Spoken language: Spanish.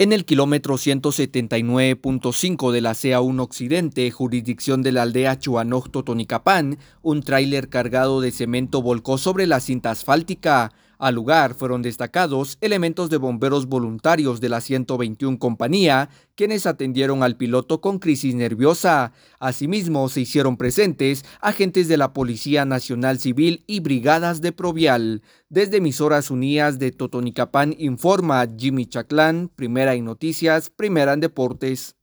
En el kilómetro 179.5 de la CA1 Occidente, jurisdicción de la aldea Chuanoj Totonicapán, un tráiler cargado de cemento volcó sobre la cinta asfáltica. Al lugar fueron destacados elementos de bomberos voluntarios de la 121 compañía, quienes atendieron al piloto con crisis nerviosa. Asimismo, se hicieron presentes agentes de la Policía Nacional Civil y brigadas de Provial. Desde emisoras unidas de Totonicapán informa Jimmy Chaclán, primera en noticias, primera en deportes.